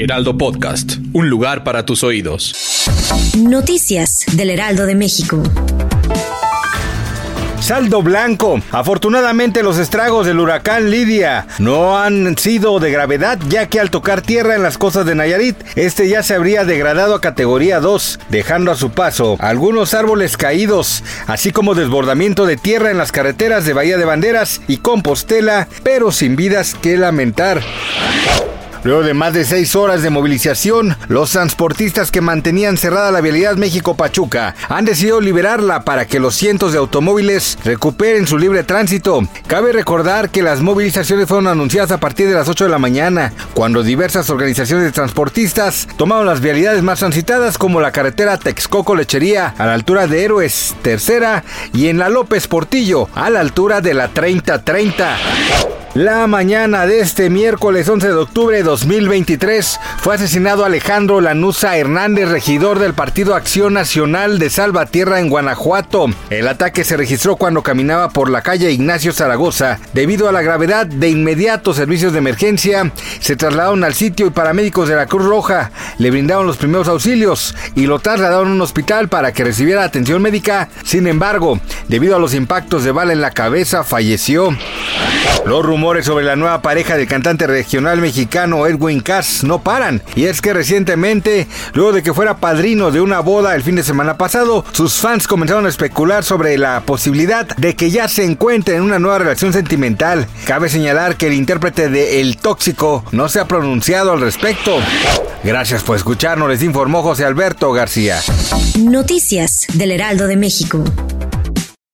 Heraldo Podcast. Un lugar para tus oídos. Noticias del Heraldo de México. Saldo blanco. Afortunadamente los estragos del huracán Lidia no han sido de gravedad ya que al tocar tierra en las costas de Nayarit, este ya se habría degradado a categoría 2, dejando a su paso algunos árboles caídos, así como desbordamiento de tierra en las carreteras de Bahía de Banderas y Compostela, pero sin vidas que lamentar. Luego de más de seis horas de movilización, los transportistas que mantenían cerrada la vialidad México-Pachuca han decidido liberarla para que los cientos de automóviles recuperen su libre tránsito. Cabe recordar que las movilizaciones fueron anunciadas a partir de las 8 de la mañana, cuando diversas organizaciones de transportistas tomaron las vialidades más transitadas como la carretera Texcoco-Lechería a la altura de Héroes Tercera y en la López Portillo a la altura de la 3030. La mañana de este miércoles 11 de octubre de 2023 fue asesinado Alejandro Lanusa Hernández, regidor del Partido Acción Nacional de Salvatierra en Guanajuato. El ataque se registró cuando caminaba por la calle Ignacio Zaragoza. Debido a la gravedad, de inmediato servicios de emergencia se trasladaron al sitio y paramédicos de la Cruz Roja le brindaron los primeros auxilios y lo trasladaron a un hospital para que recibiera atención médica. Sin embargo, debido a los impactos de bala en la cabeza, falleció. Los rumores sobre la nueva pareja del cantante regional mexicano Edwin Cass no paran. Y es que recientemente, luego de que fuera padrino de una boda el fin de semana pasado, sus fans comenzaron a especular sobre la posibilidad de que ya se encuentren en una nueva relación sentimental. Cabe señalar que el intérprete de El Tóxico no se ha pronunciado al respecto. Gracias por escucharnos, les informó José Alberto García. Noticias del Heraldo de México.